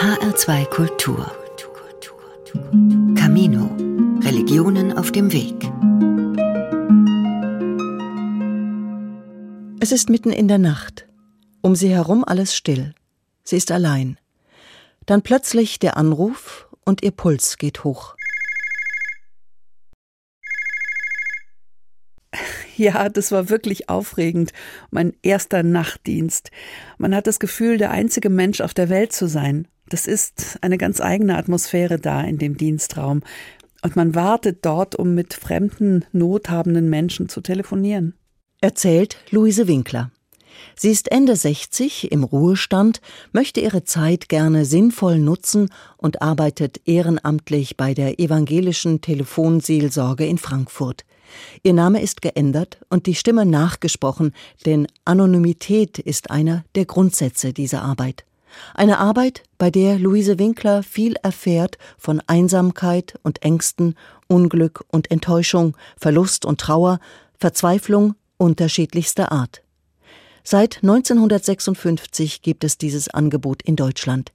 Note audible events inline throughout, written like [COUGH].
HR2 Kultur. Camino. Religionen auf dem Weg. Es ist mitten in der Nacht. Um sie herum alles still. Sie ist allein. Dann plötzlich der Anruf und ihr Puls geht hoch. Ja, das war wirklich aufregend. Mein erster Nachtdienst. Man hat das Gefühl, der einzige Mensch auf der Welt zu sein. Das ist eine ganz eigene Atmosphäre da in dem Dienstraum. Und man wartet dort, um mit fremden, nothabenden Menschen zu telefonieren. Erzählt Luise Winkler. Sie ist Ende 60 im Ruhestand, möchte ihre Zeit gerne sinnvoll nutzen und arbeitet ehrenamtlich bei der evangelischen Telefonseelsorge in Frankfurt. Ihr Name ist geändert und die Stimme nachgesprochen, denn Anonymität ist einer der Grundsätze dieser Arbeit. Eine Arbeit, bei der Luise Winkler viel erfährt von Einsamkeit und Ängsten, Unglück und Enttäuschung, Verlust und Trauer, Verzweiflung unterschiedlichster Art. Seit 1956 gibt es dieses Angebot in Deutschland.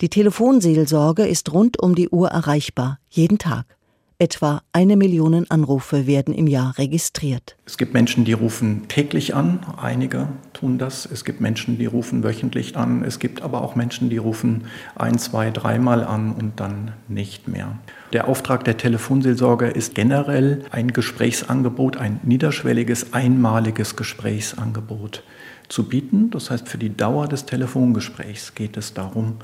Die Telefonseelsorge ist rund um die Uhr erreichbar, jeden Tag. Etwa eine Million Anrufe werden im Jahr registriert. Es gibt Menschen, die rufen täglich an, einige tun das. Es gibt Menschen, die rufen wöchentlich an. Es gibt aber auch Menschen, die rufen ein, zwei, dreimal an und dann nicht mehr. Der Auftrag der Telefonseelsorge ist generell ein Gesprächsangebot, ein niederschwelliges, einmaliges Gesprächsangebot zu bieten. Das heißt, für die Dauer des Telefongesprächs geht es darum,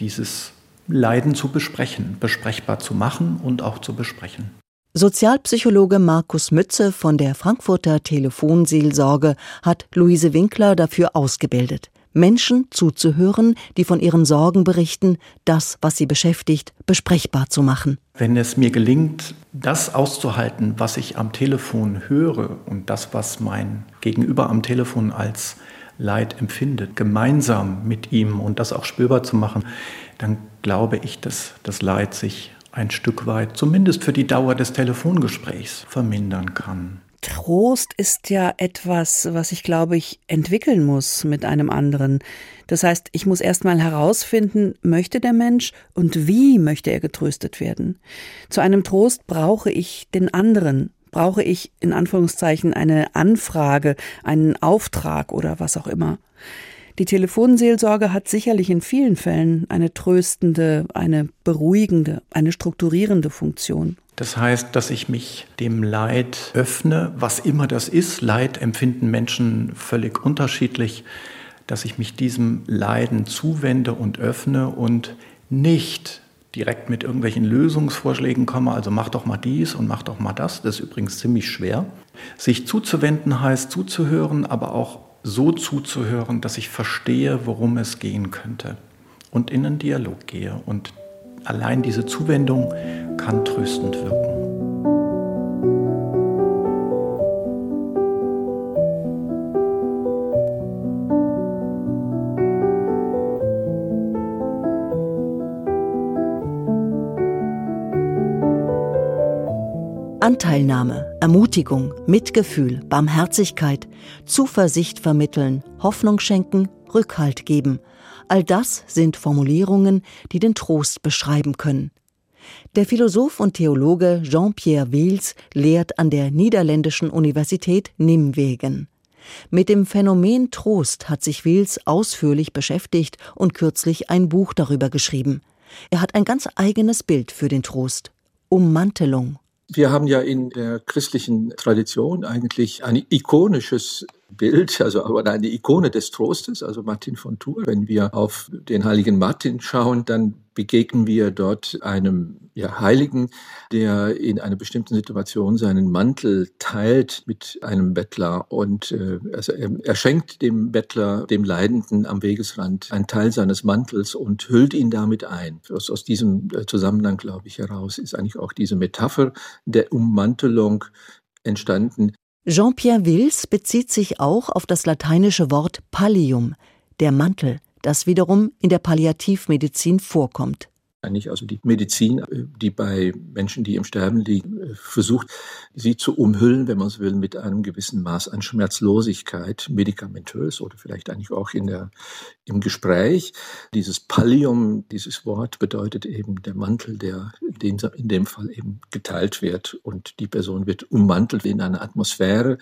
dieses Leiden zu besprechen, besprechbar zu machen und auch zu besprechen. Sozialpsychologe Markus Mütze von der Frankfurter Telefonseelsorge hat Luise Winkler dafür ausgebildet. Menschen zuzuhören, die von ihren Sorgen berichten, das, was sie beschäftigt, besprechbar zu machen. Wenn es mir gelingt, das auszuhalten, was ich am Telefon höre und das, was mein Gegenüber am Telefon als Leid empfindet, gemeinsam mit ihm und das auch spürbar zu machen, dann glaube ich, dass das Leid sich ein Stück weit, zumindest für die Dauer des Telefongesprächs, vermindern kann. Trost ist ja etwas, was ich glaube ich entwickeln muss mit einem anderen. Das heißt, ich muss erstmal herausfinden, möchte der Mensch und wie möchte er getröstet werden. Zu einem Trost brauche ich den anderen, brauche ich in Anführungszeichen eine Anfrage, einen Auftrag oder was auch immer. Die Telefonseelsorge hat sicherlich in vielen Fällen eine tröstende, eine beruhigende, eine strukturierende Funktion. Das heißt, dass ich mich dem Leid öffne, was immer das ist. Leid empfinden Menschen völlig unterschiedlich, dass ich mich diesem Leiden zuwende und öffne und nicht direkt mit irgendwelchen Lösungsvorschlägen komme, also mach doch mal dies und mach doch mal das. Das ist übrigens ziemlich schwer. Sich zuzuwenden heißt zuzuhören, aber auch so zuzuhören, dass ich verstehe, worum es gehen könnte und in einen Dialog gehe. Und allein diese Zuwendung kann tröstend wirken. Anteilnahme, Ermutigung, Mitgefühl, Barmherzigkeit, Zuversicht vermitteln, Hoffnung schenken, Rückhalt geben. All das sind Formulierungen, die den Trost beschreiben können. Der Philosoph und Theologe Jean-Pierre Wils lehrt an der niederländischen Universität Nimwegen. Mit dem Phänomen Trost hat sich Wils ausführlich beschäftigt und kürzlich ein Buch darüber geschrieben. Er hat ein ganz eigenes Bild für den Trost. Ummantelung. Wir haben ja in der christlichen Tradition eigentlich ein ikonisches Bild, also aber eine Ikone des Trostes, also Martin von Tours. Wenn wir auf den heiligen Martin schauen, dann begegnen wir dort einem ja, Heiligen, der in einer bestimmten Situation seinen Mantel teilt mit einem Bettler und äh, also er, er schenkt dem Bettler, dem Leidenden am Wegesrand einen Teil seines Mantels und hüllt ihn damit ein. Aus, aus diesem äh, Zusammenhang, glaube ich, heraus ist eigentlich auch diese Metapher der Ummantelung entstanden. Jean-Pierre Wills bezieht sich auch auf das lateinische Wort Pallium, der Mantel, das wiederum in der Palliativmedizin vorkommt. Eigentlich also die Medizin, äh, die bei Menschen, die im Sterben liegen, äh, versucht, sie zu umhüllen, wenn man so will, mit einem gewissen Maß an Schmerzlosigkeit, medikamentös oder vielleicht eigentlich auch in der, im Gespräch. Dieses Pallium, dieses Wort bedeutet eben der Mantel, der den, in dem Fall eben geteilt wird und die Person wird ummantelt in eine Atmosphäre,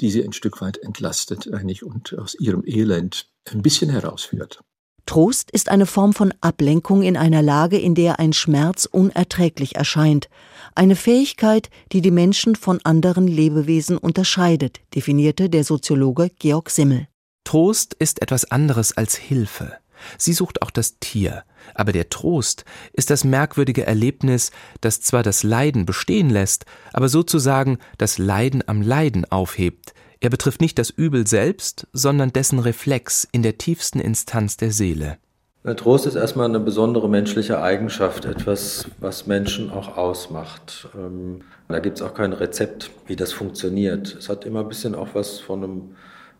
die sie ein Stück weit entlastet eigentlich und aus ihrem Elend ein bisschen herausführt. Trost ist eine Form von Ablenkung in einer Lage, in der ein Schmerz unerträglich erscheint, eine Fähigkeit, die die Menschen von anderen Lebewesen unterscheidet, definierte der Soziologe Georg Simmel. Trost ist etwas anderes als Hilfe. Sie sucht auch das Tier, aber der Trost ist das merkwürdige Erlebnis, das zwar das Leiden bestehen lässt, aber sozusagen das Leiden am Leiden aufhebt, er betrifft nicht das Übel selbst, sondern dessen Reflex in der tiefsten Instanz der Seele. Der Trost ist erstmal eine besondere menschliche Eigenschaft, etwas, was Menschen auch ausmacht. Ähm, da gibt es auch kein Rezept, wie das funktioniert. Es hat immer ein bisschen auch was von einem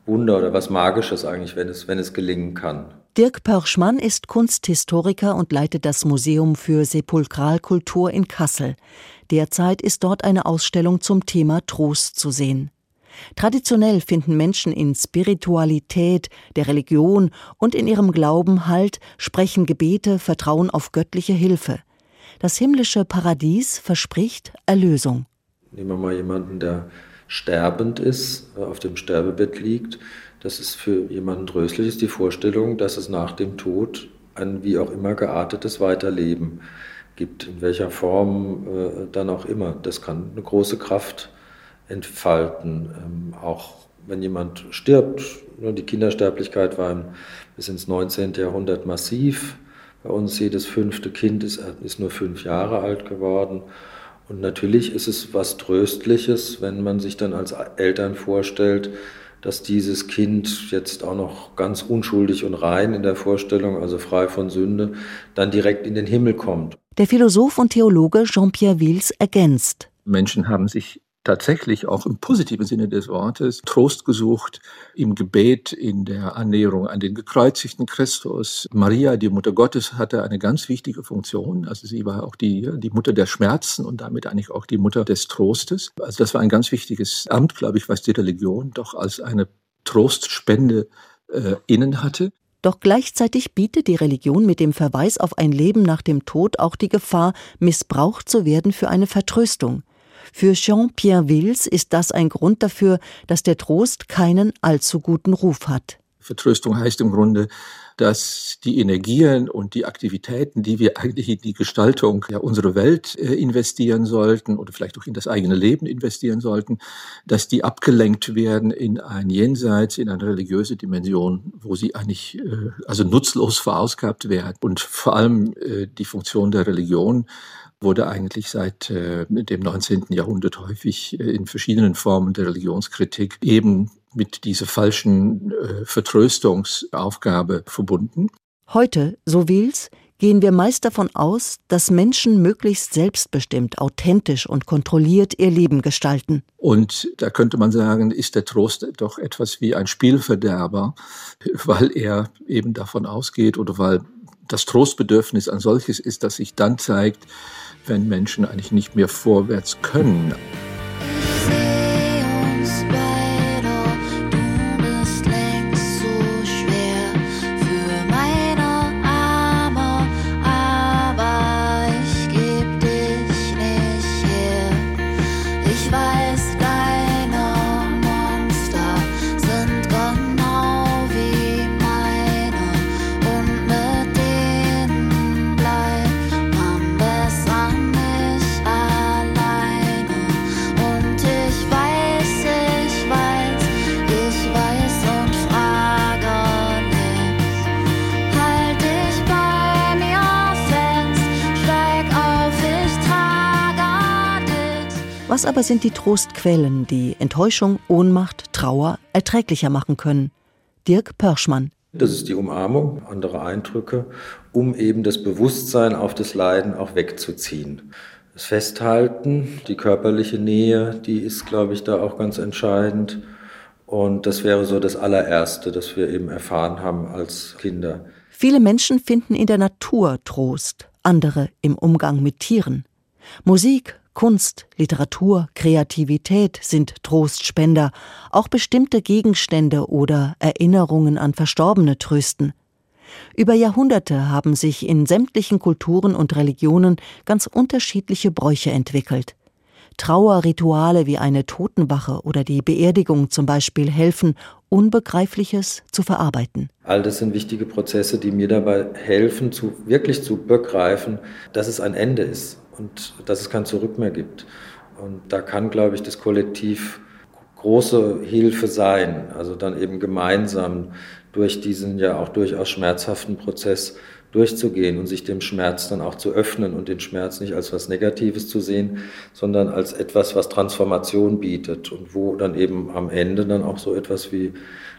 Wunder oder was Magisches eigentlich, wenn es, wenn es gelingen kann. Dirk Pörschmann ist Kunsthistoriker und leitet das Museum für Sepulkralkultur in Kassel. Derzeit ist dort eine Ausstellung zum Thema Trost zu sehen. Traditionell finden Menschen in Spiritualität, der Religion und in ihrem Glauben Halt, sprechen Gebete, vertrauen auf göttliche Hilfe. Das himmlische Paradies verspricht Erlösung. Nehmen wir mal jemanden, der sterbend ist, äh, auf dem Sterbebett liegt. Das ist für jemanden tröstlich, ist die Vorstellung, dass es nach dem Tod ein wie auch immer geartetes Weiterleben gibt, in welcher Form äh, dann auch immer. Das kann eine große Kraft sein entfalten. Ähm, auch wenn jemand stirbt, ne, die Kindersterblichkeit war bis ins 19. Jahrhundert massiv. Bei uns jedes fünfte Kind ist, ist nur fünf Jahre alt geworden. Und natürlich ist es was Tröstliches, wenn man sich dann als Eltern vorstellt, dass dieses Kind jetzt auch noch ganz unschuldig und rein in der Vorstellung, also frei von Sünde, dann direkt in den Himmel kommt. Der Philosoph und Theologe Jean-Pierre Wils ergänzt. Menschen haben sich tatsächlich auch im positiven Sinne des Wortes Trost gesucht im Gebet, in der Annäherung an den gekreuzigten Christus. Maria, die Mutter Gottes, hatte eine ganz wichtige Funktion. Also sie war auch die, die Mutter der Schmerzen und damit eigentlich auch die Mutter des Trostes. Also das war ein ganz wichtiges Amt, glaube ich, was die Religion doch als eine Trostspende äh, innen hatte. Doch gleichzeitig bietet die Religion mit dem Verweis auf ein Leben nach dem Tod auch die Gefahr, missbraucht zu werden für eine Vertröstung. Für Jean-Pierre Wills ist das ein Grund dafür, dass der Trost keinen allzu guten Ruf hat. Vertröstung heißt im Grunde, dass die Energien und die Aktivitäten, die wir eigentlich in die Gestaltung ja, unserer Welt äh, investieren sollten oder vielleicht auch in das eigene Leben investieren sollten, dass die abgelenkt werden in ein Jenseits, in eine religiöse Dimension, wo sie eigentlich äh, also nutzlos verausgabt werden. Und vor allem äh, die Funktion der Religion wurde eigentlich seit äh, dem 19. Jahrhundert häufig äh, in verschiedenen Formen der Religionskritik eben mit dieser falschen äh, Vertröstungsaufgabe verbunden. Heute, so Wils, gehen wir meist davon aus, dass Menschen möglichst selbstbestimmt, authentisch und kontrolliert ihr Leben gestalten. Und da könnte man sagen, ist der Trost doch etwas wie ein Spielverderber, [LAUGHS] weil er eben davon ausgeht oder weil das Trostbedürfnis ein solches ist, dass sich dann zeigt, wenn Menschen eigentlich nicht mehr vorwärts können. Was aber sind die Trostquellen, die Enttäuschung, Ohnmacht, Trauer erträglicher machen können? Dirk Pörschmann. Das ist die Umarmung, andere Eindrücke, um eben das Bewusstsein auf das Leiden auch wegzuziehen. Das Festhalten, die körperliche Nähe, die ist, glaube ich, da auch ganz entscheidend. Und das wäre so das allererste, das wir eben erfahren haben als Kinder. Viele Menschen finden in der Natur Trost. andere im Umgang mit Tieren. Musik, Kunst, Literatur, Kreativität sind Trostspender, auch bestimmte Gegenstände oder Erinnerungen an Verstorbene trösten. Über Jahrhunderte haben sich in sämtlichen Kulturen und Religionen ganz unterschiedliche Bräuche entwickelt. Trauerrituale wie eine Totenwache oder die Beerdigung zum Beispiel helfen, Unbegreifliches zu verarbeiten. All das sind wichtige Prozesse, die mir dabei helfen, zu, wirklich zu begreifen, dass es ein Ende ist und dass es kein Zurück mehr gibt. Und da kann, glaube ich, das Kollektiv große Hilfe sein, also dann eben gemeinsam durch diesen ja auch durchaus schmerzhaften Prozess durchzugehen und sich dem Schmerz dann auch zu öffnen und den Schmerz nicht als was Negatives zu sehen, sondern als etwas, was Transformation bietet und wo dann eben am Ende dann auch so etwas wie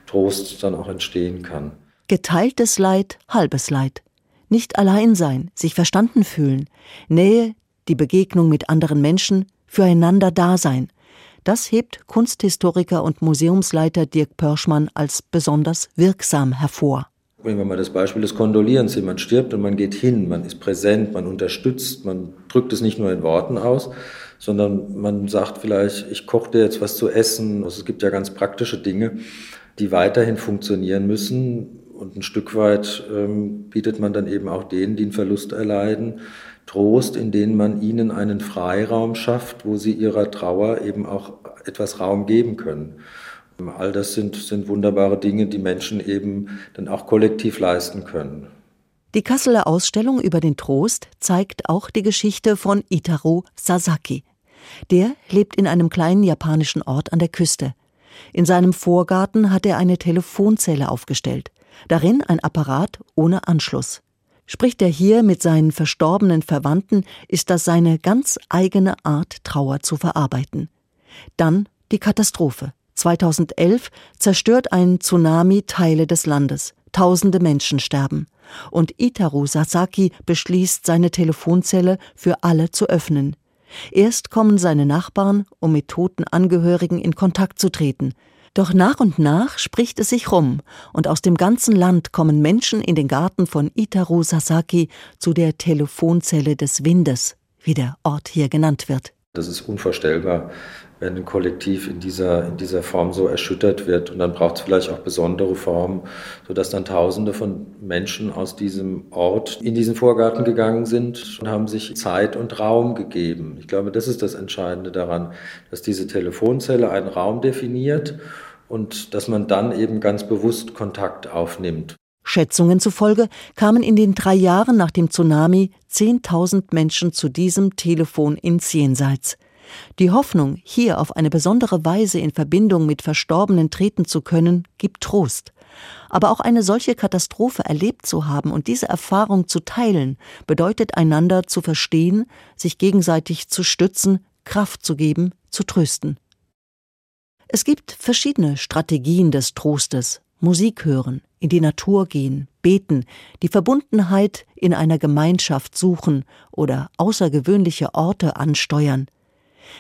Trost dann auch entstehen kann. Geteiltes Leid, halbes Leid. Nicht allein sein, sich verstanden fühlen, Nähe, die Begegnung mit anderen Menschen, füreinander da sein. Das hebt Kunsthistoriker und Museumsleiter Dirk Pörschmann als besonders wirksam hervor. Nehmen wir mal das Beispiel des Kondolierens. Jemand stirbt und man geht hin, man ist präsent, man unterstützt, man drückt es nicht nur in Worten aus, sondern man sagt vielleicht, ich koche dir jetzt was zu essen. Also es gibt ja ganz praktische Dinge, die weiterhin funktionieren müssen. Und ein Stück weit ähm, bietet man dann eben auch denen, die einen Verlust erleiden, Trost, indem man ihnen einen Freiraum schafft, wo sie ihrer Trauer eben auch etwas Raum geben können. All das sind, sind wunderbare Dinge, die Menschen eben dann auch kollektiv leisten können. Die Kasseler Ausstellung über den Trost zeigt auch die Geschichte von Itaru Sasaki. Der lebt in einem kleinen japanischen Ort an der Küste. In seinem Vorgarten hat er eine Telefonzelle aufgestellt, darin ein Apparat ohne Anschluss. Spricht er hier mit seinen verstorbenen Verwandten, ist das seine ganz eigene Art, Trauer zu verarbeiten. Dann die Katastrophe. 2011 zerstört ein Tsunami Teile des Landes. Tausende Menschen sterben. Und Itaru Sasaki beschließt, seine Telefonzelle für alle zu öffnen. Erst kommen seine Nachbarn, um mit toten Angehörigen in Kontakt zu treten. Doch nach und nach spricht es sich rum, und aus dem ganzen Land kommen Menschen in den Garten von Itaru Sasaki zu der Telefonzelle des Windes, wie der Ort hier genannt wird. Das ist unvorstellbar, wenn ein Kollektiv in dieser, in dieser Form so erschüttert wird. Und dann braucht es vielleicht auch besondere Formen, sodass dann Tausende von Menschen aus diesem Ort in diesen Vorgarten gegangen sind und haben sich Zeit und Raum gegeben. Ich glaube, das ist das Entscheidende daran, dass diese Telefonzelle einen Raum definiert und dass man dann eben ganz bewusst Kontakt aufnimmt. Schätzungen zufolge kamen in den drei Jahren nach dem Tsunami 10.000 Menschen zu diesem Telefon ins Jenseits. Die Hoffnung, hier auf eine besondere Weise in Verbindung mit Verstorbenen treten zu können, gibt Trost. Aber auch eine solche Katastrophe erlebt zu haben und diese Erfahrung zu teilen, bedeutet einander zu verstehen, sich gegenseitig zu stützen, Kraft zu geben, zu trösten. Es gibt verschiedene Strategien des Trostes. Musik hören, in die Natur gehen, beten, die Verbundenheit in einer Gemeinschaft suchen oder außergewöhnliche Orte ansteuern.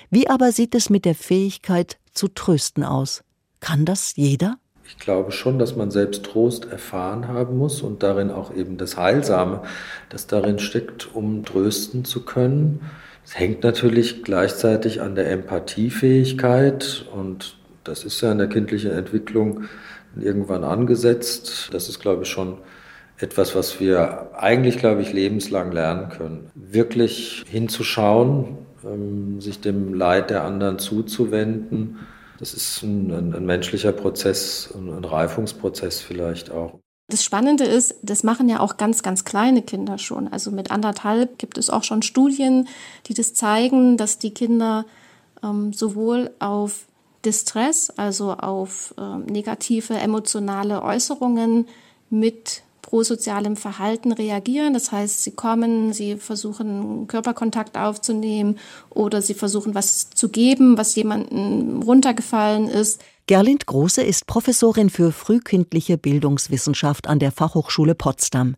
Wie aber sieht es mit der Fähigkeit zu trösten aus? Kann das jeder? Ich glaube schon, dass man selbst Trost erfahren haben muss und darin auch eben das Heilsame, das darin steckt, um trösten zu können. Es hängt natürlich gleichzeitig an der Empathiefähigkeit und das ist ja in der kindlichen Entwicklung irgendwann angesetzt. Das ist, glaube ich, schon etwas, was wir eigentlich, glaube ich, lebenslang lernen können. Wirklich hinzuschauen, ähm, sich dem Leid der anderen zuzuwenden. Das ist ein, ein, ein menschlicher Prozess, ein, ein Reifungsprozess vielleicht auch. Das Spannende ist, das machen ja auch ganz, ganz kleine Kinder schon. Also mit anderthalb gibt es auch schon Studien, die das zeigen, dass die Kinder ähm, sowohl auf Distress, also auf äh, negative emotionale Äußerungen mit prosozialem Verhalten reagieren. Das heißt, sie kommen, sie versuchen Körperkontakt aufzunehmen oder sie versuchen was zu geben, was jemandem runtergefallen ist. Gerlind Große ist Professorin für frühkindliche Bildungswissenschaft an der Fachhochschule Potsdam.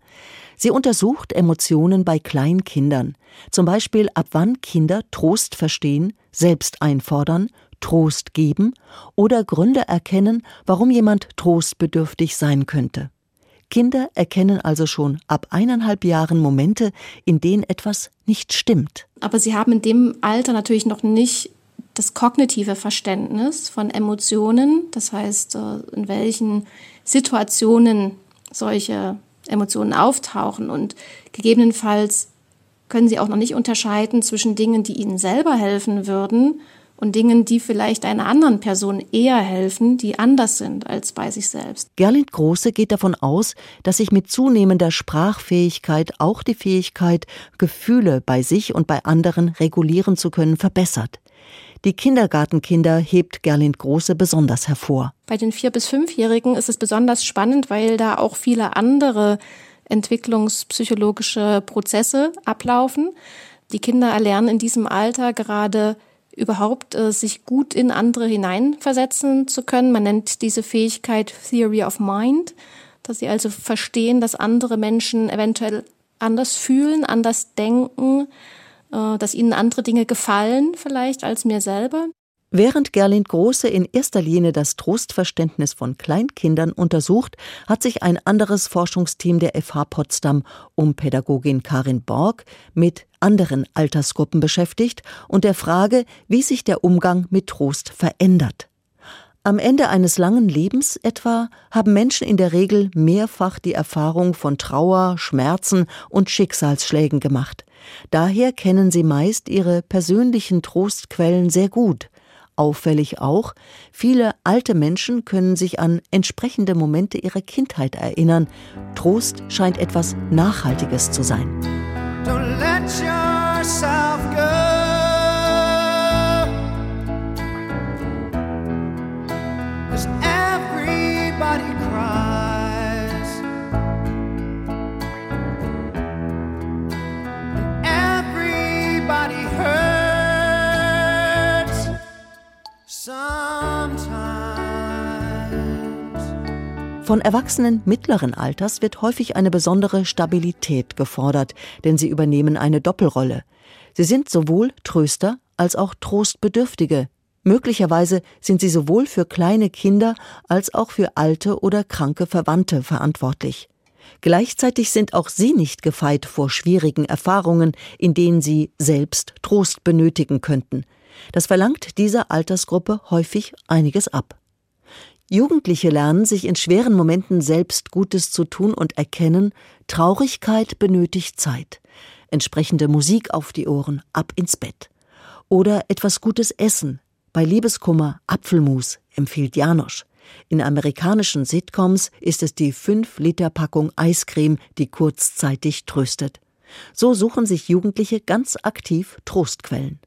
Sie untersucht Emotionen bei Kleinkindern, zum Beispiel ab wann Kinder Trost verstehen, selbst einfordern, Trost geben oder Gründe erkennen, warum jemand trostbedürftig sein könnte. Kinder erkennen also schon ab eineinhalb Jahren Momente, in denen etwas nicht stimmt. Aber sie haben in dem Alter natürlich noch nicht das kognitive Verständnis von Emotionen, das heißt, äh, in welchen Situationen solche Emotionen auftauchen und gegebenenfalls können sie auch noch nicht unterscheiden zwischen Dingen, die ihnen selber helfen würden und Dingen, die vielleicht einer anderen Person eher helfen, die anders sind als bei sich selbst. Gerlind Große geht davon aus, dass sich mit zunehmender Sprachfähigkeit auch die Fähigkeit, Gefühle bei sich und bei anderen regulieren zu können, verbessert. Die Kindergartenkinder hebt Gerlind Große besonders hervor. Bei den vier bis fünfjährigen ist es besonders spannend, weil da auch viele andere entwicklungspsychologische Prozesse ablaufen. Die Kinder erlernen in diesem Alter gerade überhaupt äh, sich gut in andere hineinversetzen zu können. Man nennt diese Fähigkeit Theory of Mind, dass sie also verstehen, dass andere Menschen eventuell anders fühlen, anders denken, äh, dass ihnen andere Dinge gefallen vielleicht als mir selber. Während Gerlind Große in erster Linie das Trostverständnis von Kleinkindern untersucht, hat sich ein anderes Forschungsteam der FH Potsdam um Pädagogin Karin Borg mit anderen Altersgruppen beschäftigt und der Frage, wie sich der Umgang mit Trost verändert. Am Ende eines langen Lebens etwa haben Menschen in der Regel mehrfach die Erfahrung von Trauer, Schmerzen und Schicksalsschlägen gemacht. Daher kennen sie meist ihre persönlichen Trostquellen sehr gut. Auffällig auch, viele alte Menschen können sich an entsprechende Momente ihrer Kindheit erinnern. Trost scheint etwas Nachhaltiges zu sein. Von Erwachsenen mittleren Alters wird häufig eine besondere Stabilität gefordert, denn sie übernehmen eine Doppelrolle. Sie sind sowohl Tröster als auch Trostbedürftige. Möglicherweise sind sie sowohl für kleine Kinder als auch für alte oder kranke Verwandte verantwortlich. Gleichzeitig sind auch sie nicht gefeit vor schwierigen Erfahrungen, in denen sie selbst Trost benötigen könnten. Das verlangt dieser Altersgruppe häufig einiges ab. Jugendliche lernen, sich in schweren Momenten selbst Gutes zu tun und erkennen, Traurigkeit benötigt Zeit. Entsprechende Musik auf die Ohren, ab ins Bett. Oder etwas Gutes essen. Bei Liebeskummer Apfelmus, empfiehlt Janosch. In amerikanischen Sitcoms ist es die 5-Liter-Packung Eiscreme, die kurzzeitig tröstet. So suchen sich Jugendliche ganz aktiv Trostquellen.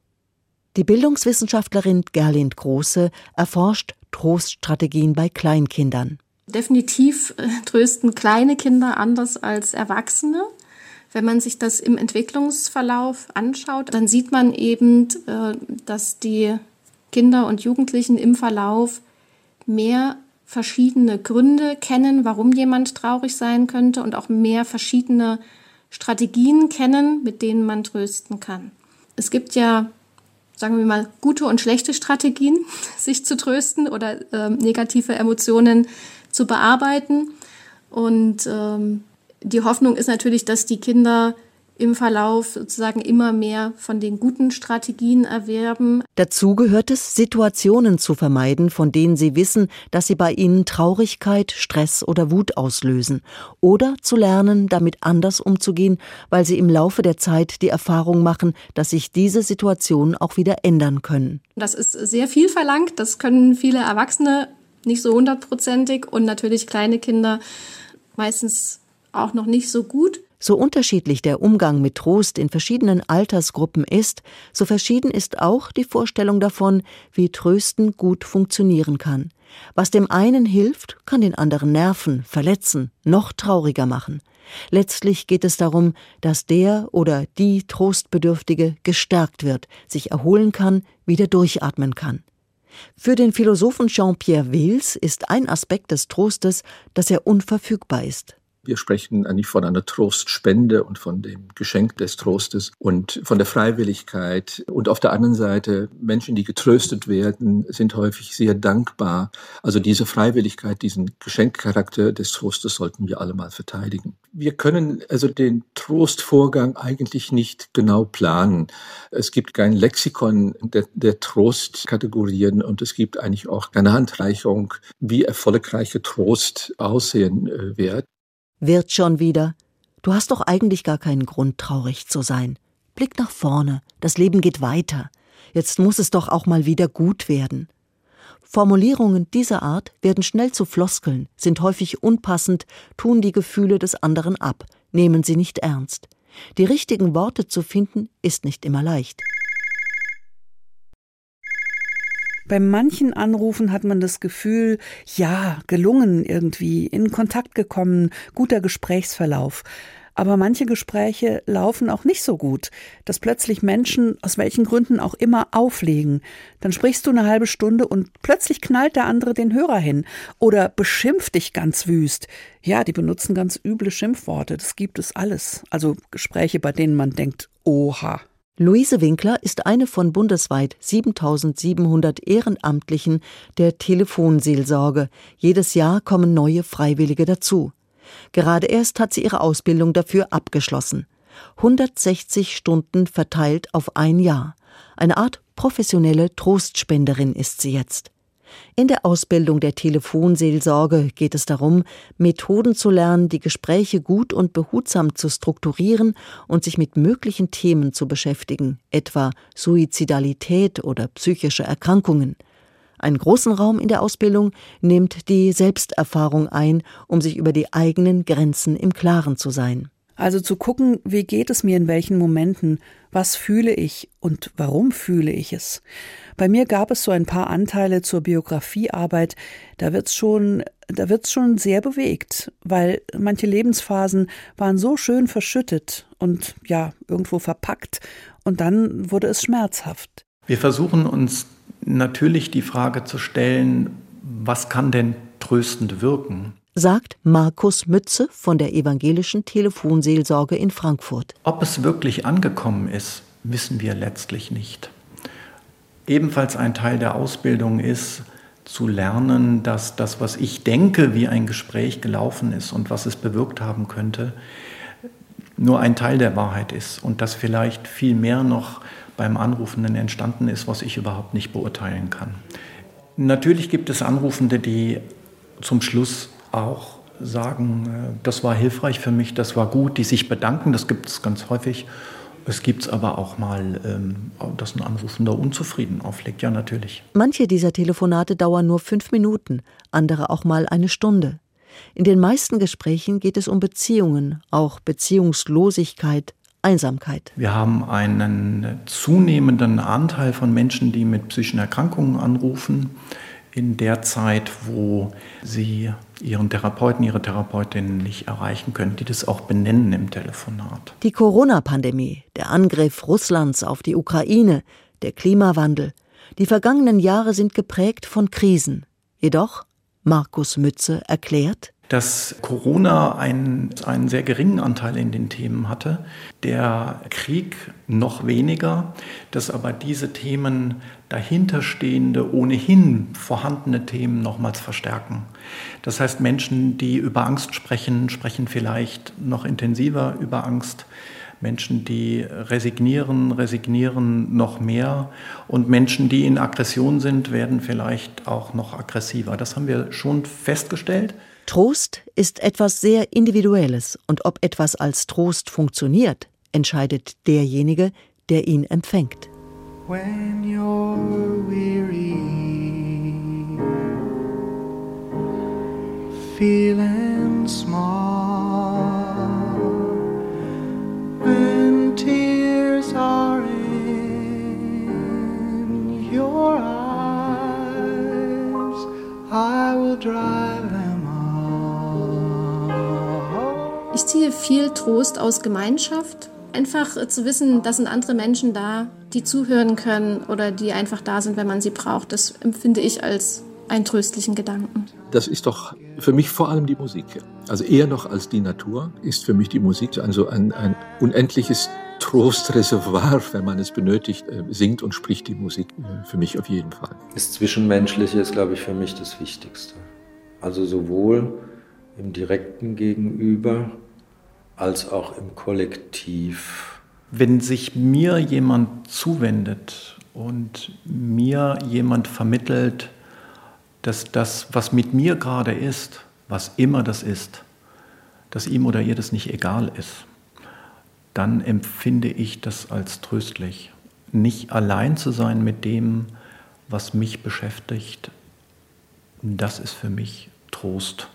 Die Bildungswissenschaftlerin Gerlind Große erforscht Troststrategien bei Kleinkindern. Definitiv äh, trösten kleine Kinder anders als Erwachsene. Wenn man sich das im Entwicklungsverlauf anschaut, dann sieht man eben, äh, dass die Kinder und Jugendlichen im Verlauf mehr verschiedene Gründe kennen, warum jemand traurig sein könnte und auch mehr verschiedene Strategien kennen, mit denen man trösten kann. Es gibt ja sagen wir mal, gute und schlechte Strategien, [LAUGHS] sich zu trösten oder ähm, negative Emotionen zu bearbeiten. Und ähm, die Hoffnung ist natürlich, dass die Kinder im Verlauf sozusagen immer mehr von den guten Strategien erwerben. Dazu gehört es, Situationen zu vermeiden, von denen sie wissen, dass sie bei ihnen Traurigkeit, Stress oder Wut auslösen, oder zu lernen, damit anders umzugehen, weil sie im Laufe der Zeit die Erfahrung machen, dass sich diese Situationen auch wieder ändern können. Das ist sehr viel verlangt, das können viele Erwachsene nicht so hundertprozentig und natürlich kleine Kinder meistens auch noch nicht so gut. So unterschiedlich der Umgang mit Trost in verschiedenen Altersgruppen ist, so verschieden ist auch die Vorstellung davon, wie Trösten gut funktionieren kann. Was dem einen hilft, kann den anderen nerven, verletzen, noch trauriger machen. Letztlich geht es darum, dass der oder die Trostbedürftige gestärkt wird, sich erholen kann, wieder durchatmen kann. Für den Philosophen Jean-Pierre Wils ist ein Aspekt des Trostes, dass er unverfügbar ist. Wir sprechen eigentlich von einer Trostspende und von dem Geschenk des Trostes und von der Freiwilligkeit. Und auf der anderen Seite, Menschen, die getröstet werden, sind häufig sehr dankbar. Also diese Freiwilligkeit, diesen Geschenkcharakter des Trostes sollten wir alle mal verteidigen. Wir können also den Trostvorgang eigentlich nicht genau planen. Es gibt kein Lexikon der, der Trostkategorien und es gibt eigentlich auch keine Handreichung, wie erfolgreicher Trost aussehen äh, wird. Wird schon wieder. Du hast doch eigentlich gar keinen Grund, traurig zu sein. Blick nach vorne, das Leben geht weiter. Jetzt muss es doch auch mal wieder gut werden. Formulierungen dieser Art werden schnell zu Floskeln, sind häufig unpassend, tun die Gefühle des anderen ab, nehmen sie nicht ernst. Die richtigen Worte zu finden, ist nicht immer leicht. Bei manchen Anrufen hat man das Gefühl, ja, gelungen irgendwie, in Kontakt gekommen, guter Gesprächsverlauf. Aber manche Gespräche laufen auch nicht so gut, dass plötzlich Menschen aus welchen Gründen auch immer auflegen. Dann sprichst du eine halbe Stunde und plötzlich knallt der andere den Hörer hin oder beschimpft dich ganz wüst. Ja, die benutzen ganz üble Schimpfworte, das gibt es alles. Also Gespräche, bei denen man denkt, oha. Luise Winkler ist eine von bundesweit 7700 Ehrenamtlichen der Telefonseelsorge. Jedes Jahr kommen neue Freiwillige dazu. Gerade erst hat sie ihre Ausbildung dafür abgeschlossen. 160 Stunden verteilt auf ein Jahr. Eine Art professionelle Trostspenderin ist sie jetzt. In der Ausbildung der Telefonseelsorge geht es darum, Methoden zu lernen, die Gespräche gut und behutsam zu strukturieren und sich mit möglichen Themen zu beschäftigen, etwa Suizidalität oder psychische Erkrankungen. Einen großen Raum in der Ausbildung nimmt die Selbsterfahrung ein, um sich über die eigenen Grenzen im Klaren zu sein. Also zu gucken, wie geht es mir in welchen Momenten, was fühle ich und warum fühle ich es. Bei mir gab es so ein paar Anteile zur Biografiearbeit, da wird's schon, da wird's schon sehr bewegt, weil manche Lebensphasen waren so schön verschüttet und ja, irgendwo verpackt und dann wurde es schmerzhaft. Wir versuchen uns natürlich die Frage zu stellen, was kann denn tröstend wirken? Sagt Markus Mütze von der evangelischen Telefonseelsorge in Frankfurt. Ob es wirklich angekommen ist, wissen wir letztlich nicht. Ebenfalls ein Teil der Ausbildung ist, zu lernen, dass das, was ich denke, wie ein Gespräch gelaufen ist und was es bewirkt haben könnte, nur ein Teil der Wahrheit ist und dass vielleicht viel mehr noch beim Anrufenden entstanden ist, was ich überhaupt nicht beurteilen kann. Natürlich gibt es Anrufende, die zum Schluss auch sagen, äh, das war hilfreich für mich, das war gut, die sich bedanken, das gibt es ganz häufig. Es gibt es aber auch mal, ähm, dass ein Anrufender unzufrieden auflegt, ja natürlich. Manche dieser Telefonate dauern nur fünf Minuten, andere auch mal eine Stunde. In den meisten Gesprächen geht es um Beziehungen, auch Beziehungslosigkeit, Einsamkeit. Wir haben einen zunehmenden Anteil von Menschen, die mit psychischen Erkrankungen anrufen, in der Zeit, wo sie ihren Therapeuten, ihre Therapeutin nicht erreichen können, die das auch benennen im Telefonat. Die Corona-Pandemie, der Angriff Russlands auf die Ukraine, der Klimawandel, die vergangenen Jahre sind geprägt von Krisen. Jedoch, Markus Mütze erklärt, dass Corona einen, einen sehr geringen Anteil in den Themen hatte, der Krieg noch weniger, dass aber diese Themen dahinterstehende, ohnehin vorhandene Themen nochmals verstärken. Das heißt, Menschen, die über Angst sprechen, sprechen vielleicht noch intensiver über Angst. Menschen, die resignieren, resignieren noch mehr. Und Menschen, die in Aggression sind, werden vielleicht auch noch aggressiver. Das haben wir schon festgestellt. Trost ist etwas sehr Individuelles und ob etwas als Trost funktioniert, entscheidet derjenige, der ihn empfängt. When you're weary, feeling small, viel Trost aus Gemeinschaft. Einfach zu wissen, da sind andere Menschen da, die zuhören können oder die einfach da sind, wenn man sie braucht. Das empfinde ich als einen tröstlichen Gedanken. das ist doch für mich vor allem die Musik. Also eher noch als die Natur ist für mich die Musik also ein, ein unendliches Trostreservoir, wenn man es benötigt, äh, singt und spricht die Musik äh, für mich auf jeden Fall. Das Zwischenmenschliche ist, glaube ich, für mich das Wichtigste. Also sowohl im direkten Gegenüber als auch im Kollektiv. Wenn sich mir jemand zuwendet und mir jemand vermittelt, dass das, was mit mir gerade ist, was immer das ist, dass ihm oder ihr das nicht egal ist, dann empfinde ich das als tröstlich. Nicht allein zu sein mit dem, was mich beschäftigt, das ist für mich Trost.